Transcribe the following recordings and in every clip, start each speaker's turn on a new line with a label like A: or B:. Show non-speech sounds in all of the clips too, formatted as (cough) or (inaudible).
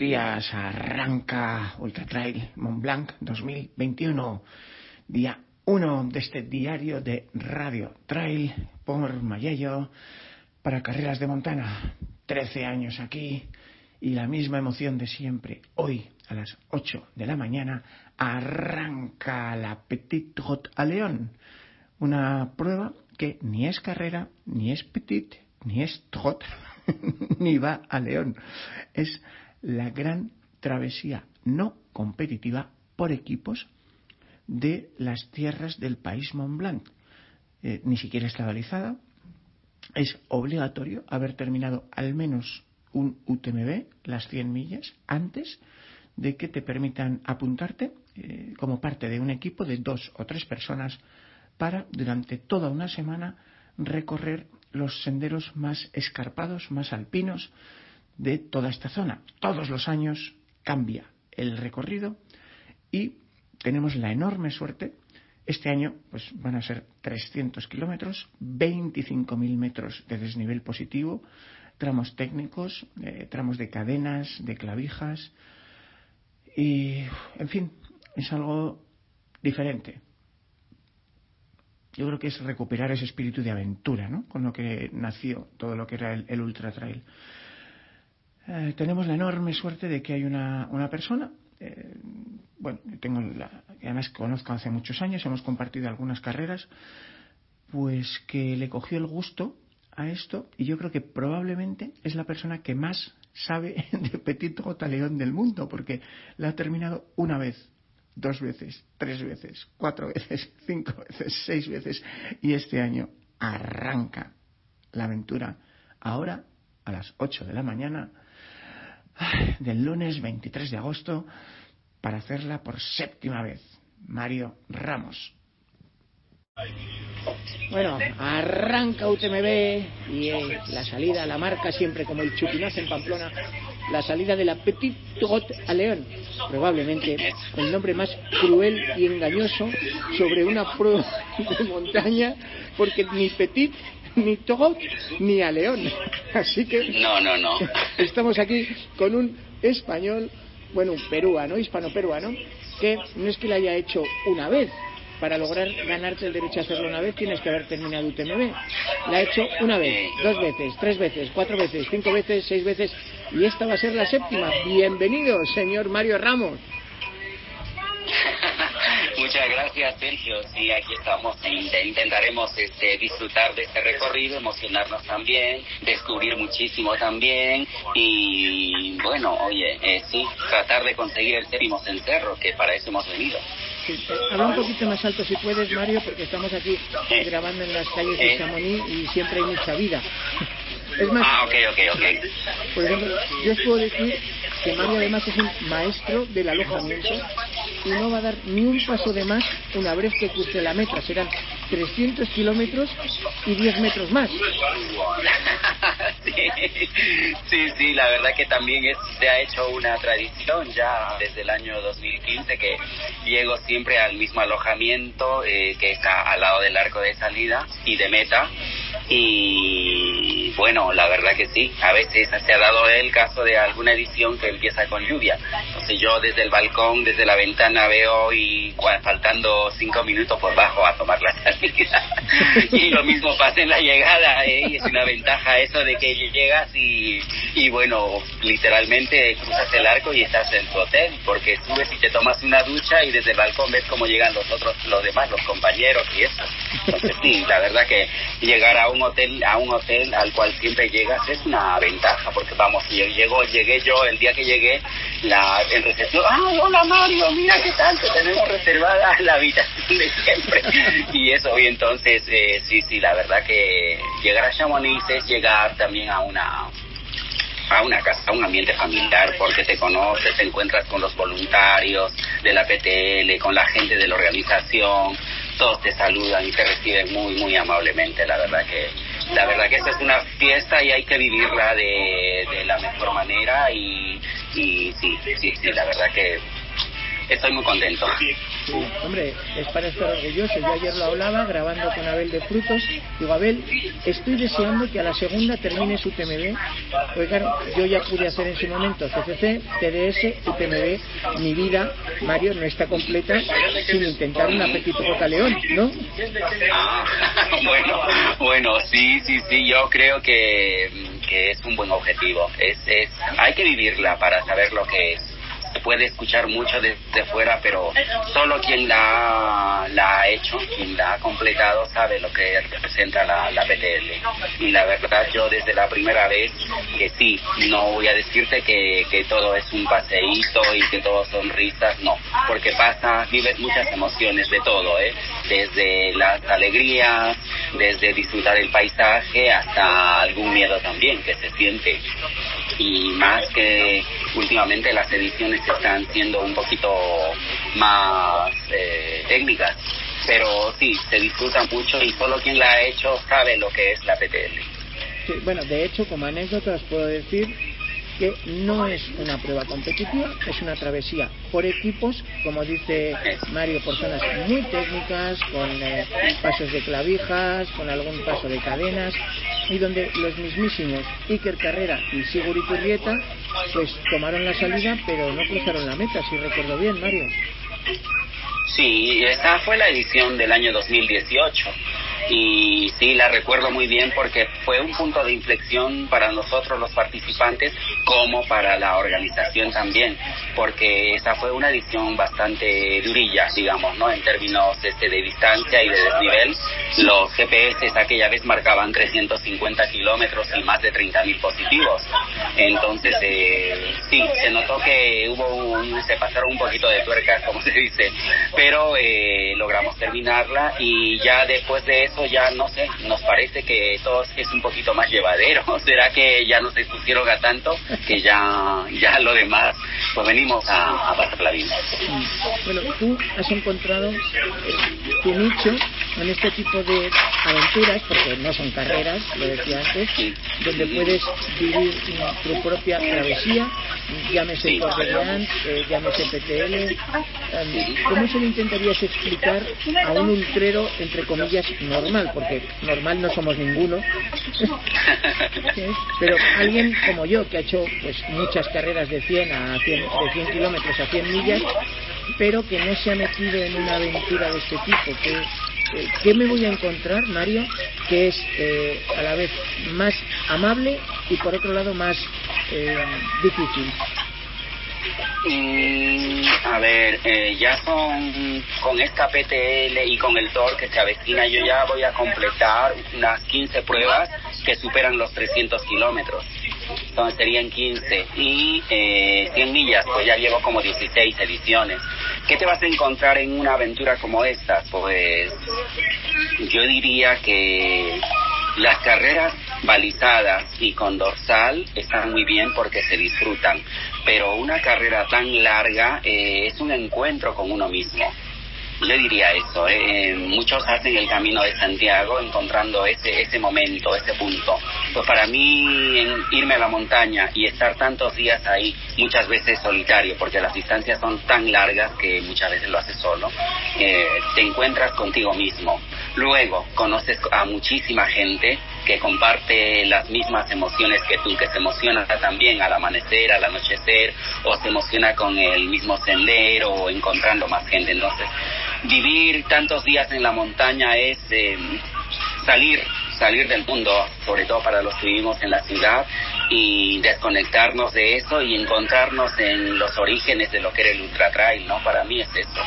A: días. Arranca Ultra Trail Mont Blanc 2021, día 1 de este diario de Radio Trail por Mayello para carreras de montana. 13 años aquí y la misma emoción de siempre. Hoy a las 8 de la mañana arranca la Petit Route a León, una prueba que ni es carrera, ni es petit, ni es trot, (laughs) ni va a León. Es la gran travesía no competitiva por equipos de las tierras del país Mont Blanc. Eh, ni siquiera está balizada. Es obligatorio haber terminado al menos un UTMB, las 100 millas, antes de que te permitan apuntarte eh, como parte de un equipo de dos o tres personas para, durante toda una semana, recorrer los senderos más escarpados, más alpinos, de toda esta zona. Todos los años cambia el recorrido y tenemos la enorme suerte. Este año pues, van a ser 300 kilómetros, 25.000 metros de desnivel positivo, tramos técnicos, eh, tramos de cadenas, de clavijas. Y, en fin, es algo diferente. Yo creo que es recuperar ese espíritu de aventura, ¿no? Con lo que nació todo lo que era el, el ultra trail. Eh, tenemos la enorme suerte de que hay una, una persona, eh, bueno, tengo la, además conozco hace muchos años, hemos compartido algunas carreras, pues que le cogió el gusto a esto y yo creo que probablemente es la persona que más sabe (laughs) de Petit Gotaleón del mundo, porque la ha terminado una vez, dos veces, tres veces, cuatro veces, (laughs) cinco veces, seis veces y este año arranca la aventura. Ahora a las 8 de la mañana del lunes 23 de agosto para hacerla por séptima vez. Mario Ramos. Bueno, arranca UTMB y eh, la salida, la marca siempre como el chupinazo en Pamplona, la salida de la Petit Trot a León, probablemente el nombre más cruel y engañoso sobre una prueba de montaña, porque ni Petit ni Togot ni a León. Así que.
B: No, no, no.
A: Estamos aquí con un español, bueno, un peruano, hispano-peruano, que no es que lo haya hecho una vez. Para lograr ganarte el derecho a hacerlo una vez tienes que haber terminado UTMB. La ha hecho una vez, dos veces, tres veces, cuatro veces, cinco veces, seis veces y esta va a ser la séptima. Bienvenido, señor Mario Ramos.
B: Muchas gracias, Sergio. Sí, aquí estamos. Intentaremos este, disfrutar de este recorrido, emocionarnos también, descubrir muchísimo también. Y bueno, oye, eh, sí, tratar de conseguir el séptimo cencerro, que para eso hemos venido.
A: habla un poquito más alto si puedes, Mario, porque estamos aquí grabando en las calles de Chamonix y siempre hay mucha vida.
B: Es más, ah, ok, ok, ok.
A: Por ejemplo, yo os puedo decir que Mario además es un maestro del alojamiento y no va a dar ni un paso de más una vez que cruce la meta. Serán 300 kilómetros y 10 metros más. (laughs)
B: sí, sí, la verdad que también es, se ha hecho una tradición ya desde el año 2015 que llego siempre al mismo alojamiento eh, que está al lado del arco de salida y de meta. Y bueno, la verdad que sí, a veces se ha dado el caso de alguna edición que empieza con lluvia. Entonces yo desde el balcón, desde la ventana veo y faltando cinco minutos por bajo a tomar la salida. (laughs) y lo mismo pasa en la llegada, ¿eh? es una ventaja eso de que llegas y, y bueno, literalmente cruzas el arco y estás en tu hotel, porque subes y te tomas una ducha y desde el balcón ves cómo llegan los otros, los demás, los compañeros y eso. Entonces sí, la verdad que llegar a un hotel, a un hotel al cual siempre llegas es una ventaja, porque vamos, llego, llegué yo el día que llegué, la, en recepción, ah, hola Mario, mira qué tal, tenemos reservada (laughs) la habitación de siempre. (laughs) y eso, y entonces, eh, sí, sí, la verdad que llegar a Chamonix es llegar también a una a una casa, a un ambiente familiar, porque te conoces, te encuentras con los voluntarios de la PTL, con la gente de la organización, todos te saludan y te reciben muy, muy amablemente, la verdad que la verdad que esta es una fiesta y hay que vivirla de, de la mejor manera y, y sí, sí, sí, la verdad que estoy muy contento.
C: Sí, hombre, es para estar orgulloso. Yo ayer lo hablaba grabando con Abel de Frutos. Digo, Abel, estoy deseando que a la segunda termine su TMB. Oigan, yo ya pude hacer en su momento CCC, TDS, UTMB. Mi vida, Mario, no está completa sin intentar un apetito León, ¿no?
B: Ah, (laughs) bueno, bueno, sí, sí, sí, yo creo que, que es un buen objetivo. Es, es, hay que vivirla para saber lo que es puede escuchar mucho desde fuera, pero solo quien la, la ha hecho, quien la ha completado, sabe lo que representa la, la PTL. Y la verdad, yo desde la primera vez, que sí, no voy a decirte que, que todo es un paseíto y que todo son risas, no, porque pasa, vives muchas emociones de todo, ¿eh? desde las alegrías, desde disfrutar el paisaje hasta algún miedo también que se siente. Y más que últimamente las ediciones están siendo un poquito más eh, técnicas, pero sí, se disfruta mucho y solo quien la ha hecho sabe lo que es la PTL.
C: bueno, de hecho, como anécdota os puedo decir que no es una prueba competitiva, es una travesía por equipos, como dice Mario, por zonas muy técnicas, con eh, pasos de clavijas, con algún paso de cadenas, y donde los mismísimos Iker Carrera y Sigur Iturrieta pues tomaron la salida, pero no cruzaron la meta, si recuerdo bien, Mario.
B: Sí, esa fue la edición del año 2018 y sí, la recuerdo muy bien porque fue un punto de inflexión para nosotros los participantes como para la organización también, porque esa fue una edición bastante durilla, digamos, ¿no? En términos este, de distancia y de desnivel, los GPS aquella vez marcaban 350 kilómetros y más de 30.000 positivos. Entonces, eh, sí, se notó que hubo un, se pasaron un poquito de tuerca, como se dice, pero eh, logramos terminarla y ya después de eso ya no sé, nos parece que todo es un poquito más llevadero. (laughs) ¿Será que ya nos expusieron a tanto que ya, ya lo demás, pues venimos a, a pasar la vida?
C: Bueno, tú has encontrado tu nicho en este tipo de aventuras, porque no son carreras, lo decía antes, donde puedes vivir tu propia travesía, llámese sí. eh, llámese PTL. Em, ¿Cómo se lo intentarías explicar a un ultrero, entre comillas, normal? Porque normal no somos ninguno, (laughs) (laughs) pero alguien como yo, que ha hecho pues muchas carreras de 100 a 100, de 100 kilómetros a 100 millas, pero que no se ha metido en una aventura de este tipo, que eh, ¿qué me voy a encontrar, Mario? Que es eh, a la vez más amable y por otro lado más eh, difícil.
B: Mm, a ver, eh, ya son con esta PTL y con el TOR que se avecina, yo ya voy a completar unas 15 pruebas que superan los 300 kilómetros. Entonces serían 15 y eh, 100 millas, pues ya llevo como 16 ediciones. ¿Qué te vas a encontrar en una aventura como esta? Pues yo diría que las carreras balizadas y con dorsal están muy bien porque se disfrutan, pero una carrera tan larga eh, es un encuentro con uno mismo. Yo diría eso, ¿eh? muchos hacen el camino de Santiago encontrando ese, ese momento, ese punto. Pues para mí irme a la montaña y estar tantos días ahí, muchas veces solitario, porque las distancias son tan largas que muchas veces lo haces solo, eh, te encuentras contigo mismo. Luego conoces a muchísima gente que comparte las mismas emociones que tú, que se emociona también al amanecer, al anochecer, o se emociona con el mismo sendero o encontrando más gente. Entonces, vivir tantos días en la montaña es eh, salir salir del mundo, sobre todo para los que vivimos en la ciudad, y desconectarnos de eso y encontrarnos en los orígenes de lo que era el ultra trail, ¿no? Para mí es eso,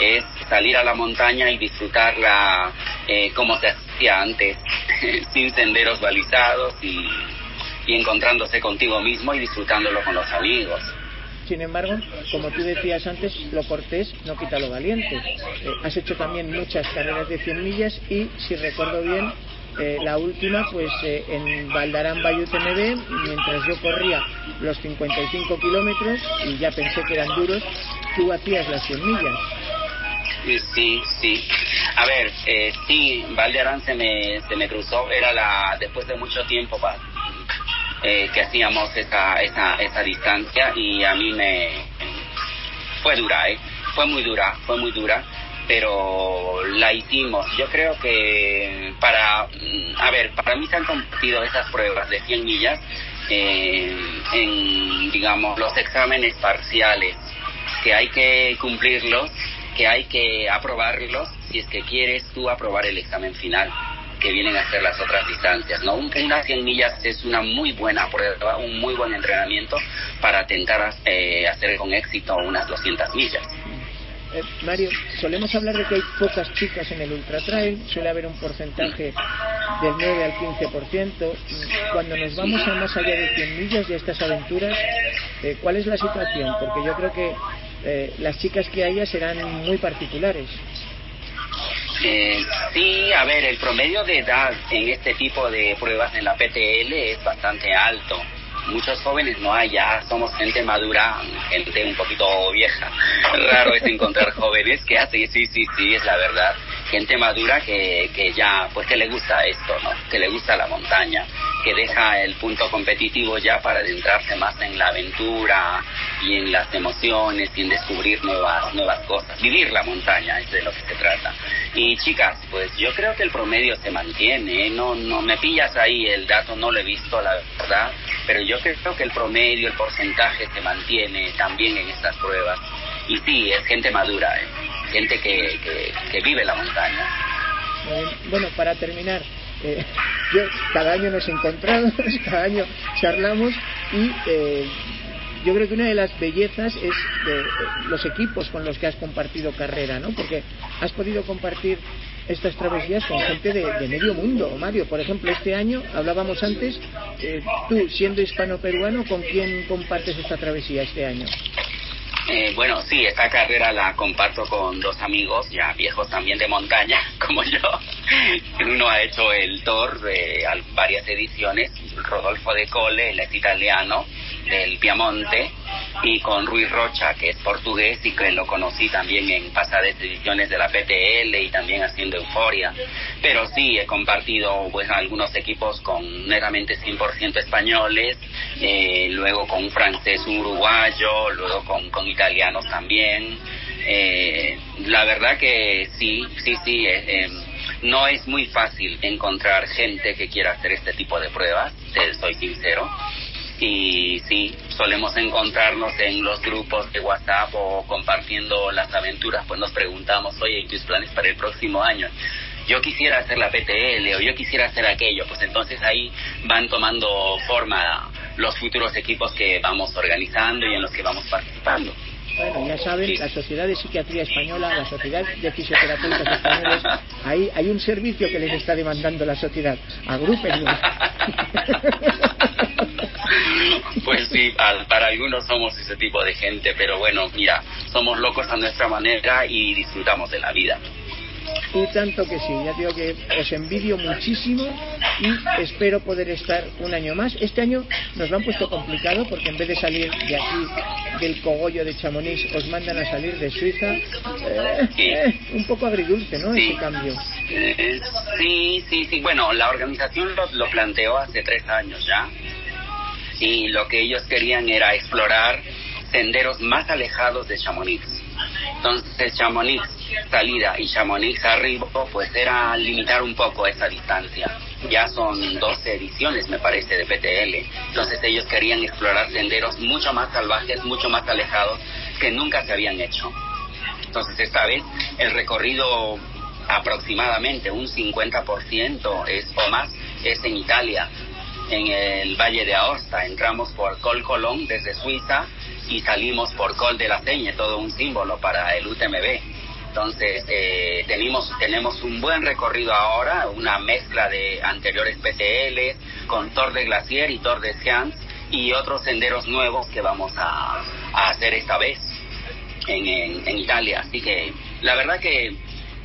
B: es salir a la montaña y disfrutarla eh, como se antes, (laughs) sin senderos balizados y, y encontrándose contigo mismo y disfrutándolo con los amigos.
C: Sin embargo, como tú decías antes, lo cortés no quita lo valiente. Eh, has hecho también muchas carreras de 100 millas y, si recuerdo bien, eh, la última pues eh, en Valdarán Bayou TMB, mientras yo corría los 55 kilómetros y ya pensé que eran duros, tú hacías las 100 millas.
B: Sí, sí. A ver, eh, sí, Valdarán se me, se me cruzó, era la después de mucho tiempo para eh, que hacíamos esa, esa, esa distancia y a mí me fue dura, ¿eh? fue muy dura, fue muy dura, pero la hicimos. Yo creo que para, mm, a ver, para mí se han compartido esas pruebas de 100 millas eh, en, digamos, los exámenes parciales, que hay que cumplirlos, que hay que aprobarlos si es que quieres tú aprobar el examen final que vienen a hacer las otras distancias. ¿no? Unas 100 millas es una muy buena prueba, un muy buen entrenamiento para intentar eh, hacer con éxito unas 200 millas.
C: Eh, Mario, solemos hablar de que hay pocas chicas en el ultra trail, suele haber un porcentaje del 9 al 15%. Cuando nos vamos a más allá de 100 millas de estas aventuras, eh, ¿cuál es la situación? Porque yo creo que eh, las chicas que haya serán muy particulares.
B: sí, a ver, el promedio de edad en este tipo de pruebas en la PTL es bastante alto muchos jóvenes no hay, ya somos gente madura, gente un poquito vieja. (laughs) Raro es encontrar jóvenes que hacen, sí, sí, sí, es la verdad. Gente madura que, que ya, pues que le gusta esto, ¿no? Que le gusta la montaña, que deja el punto competitivo ya para adentrarse más en la aventura y en las emociones y en descubrir nuevas, nuevas cosas. Vivir la montaña es de lo que se trata. Y chicas, pues yo creo que el promedio se mantiene, ¿eh? no, no me pillas ahí, el dato no lo he visto, la verdad, pero yo creo que el promedio, el porcentaje se mantiene también en estas pruebas. Y sí, es gente madura, ¿eh? gente que, que, vive la montaña.
C: Eh, bueno, para terminar, eh, (laughs) yo, cada año nos encontramos, (laughs) cada año charlamos y eh, yo creo que una de las bellezas es de, los equipos con los que has compartido carrera, ¿no? Porque has podido compartir estas travesías con gente de, medio mundo. Mario, por ejemplo, este año hablábamos antes, eh, tú siendo hispano-peruano, ¿con quién compartes esta travesía este año?
B: Eh, bueno, sí, esta carrera la comparto con dos amigos ya viejos también de montaña, (laughs) como yo. Uno ha hecho el Tour de varias ediciones, Rodolfo de Cole, él es italiano, del Piamonte y con Ruiz Rocha, que es portugués y que lo conocí también en pasadas ediciones de la PTL y también haciendo Euforia. Pero sí, he compartido pues algunos equipos con meramente 100% españoles, eh, luego con un francés, un uruguayo, luego con, con italianos también. Eh, la verdad que sí, sí, sí. Eh, no es muy fácil encontrar gente que quiera hacer este tipo de pruebas, te soy sincero y sí, solemos encontrarnos en los grupos de WhatsApp o compartiendo las aventuras, pues nos preguntamos, oye, ¿y tus planes para el próximo año? Yo quisiera hacer la PTL o yo quisiera hacer aquello, pues entonces ahí van tomando forma los futuros equipos que vamos organizando y en los que vamos participando.
C: Bueno, ya saben, la Sociedad de Psiquiatría Española, la Sociedad de Fisioterapeutas Españoles, ahí hay un servicio que les está demandando la sociedad. Agrúpenlos. (laughs)
B: Pues sí, para algunos somos ese tipo de gente, pero bueno, mira, somos locos a nuestra manera y disfrutamos de la vida.
C: Y tanto que sí, ya digo que os envidio muchísimo y espero poder estar un año más. Este año nos lo han puesto complicado porque en vez de salir de aquí, del cogollo de Chamonix, os mandan a salir de Suiza. Eh, eh, un poco agridulce, ¿no? Ese cambio.
B: Eh, sí, sí, sí. Bueno, la organización lo, lo planteó hace tres años ya y lo que ellos querían era explorar senderos más alejados de Chamonix. Entonces Chamonix salida y Chamonix arriba pues era limitar un poco esa distancia. Ya son 12 ediciones me parece de PTL. Entonces ellos querían explorar senderos mucho más salvajes, mucho más alejados que nunca se habían hecho. Entonces esta vez el recorrido aproximadamente un 50% es o más es en Italia en el Valle de Aosta. Entramos por Col Colón desde Suiza y salimos por Col de la Señe, todo un símbolo para el UTMB. Entonces, eh, tenemos, tenemos un buen recorrido ahora, una mezcla de anteriores PTL con Tor de Glacier y Tor de Science y otros senderos nuevos que vamos a, hacer esta vez en, en Italia. Así que la verdad que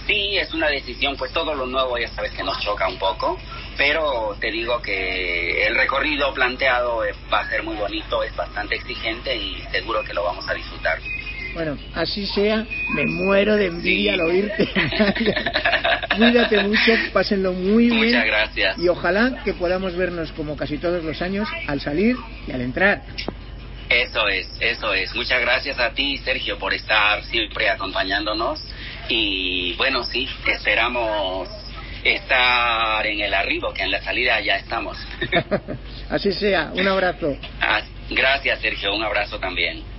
B: sí, es una decisión, pues todo lo nuevo ya sabes que nos choca un poco, pero te digo que el recorrido planteado va a ser muy bonito, es bastante exigente y seguro que lo vamos a disfrutar.
C: Bueno, así sea, me muero de envidia al oírte. (laughs) Cuídate mucho, pásenlo muy bien.
B: Muchas gracias.
C: Y ojalá que podamos vernos como casi todos los años al salir y al entrar.
B: Eso es, eso es. Muchas gracias a ti, Sergio, por estar siempre acompañándonos. Y bueno, sí, esperamos estar en el arribo, que en la salida ya estamos. (laughs)
C: Así sea, un abrazo.
B: Ah, gracias, Sergio, un abrazo también.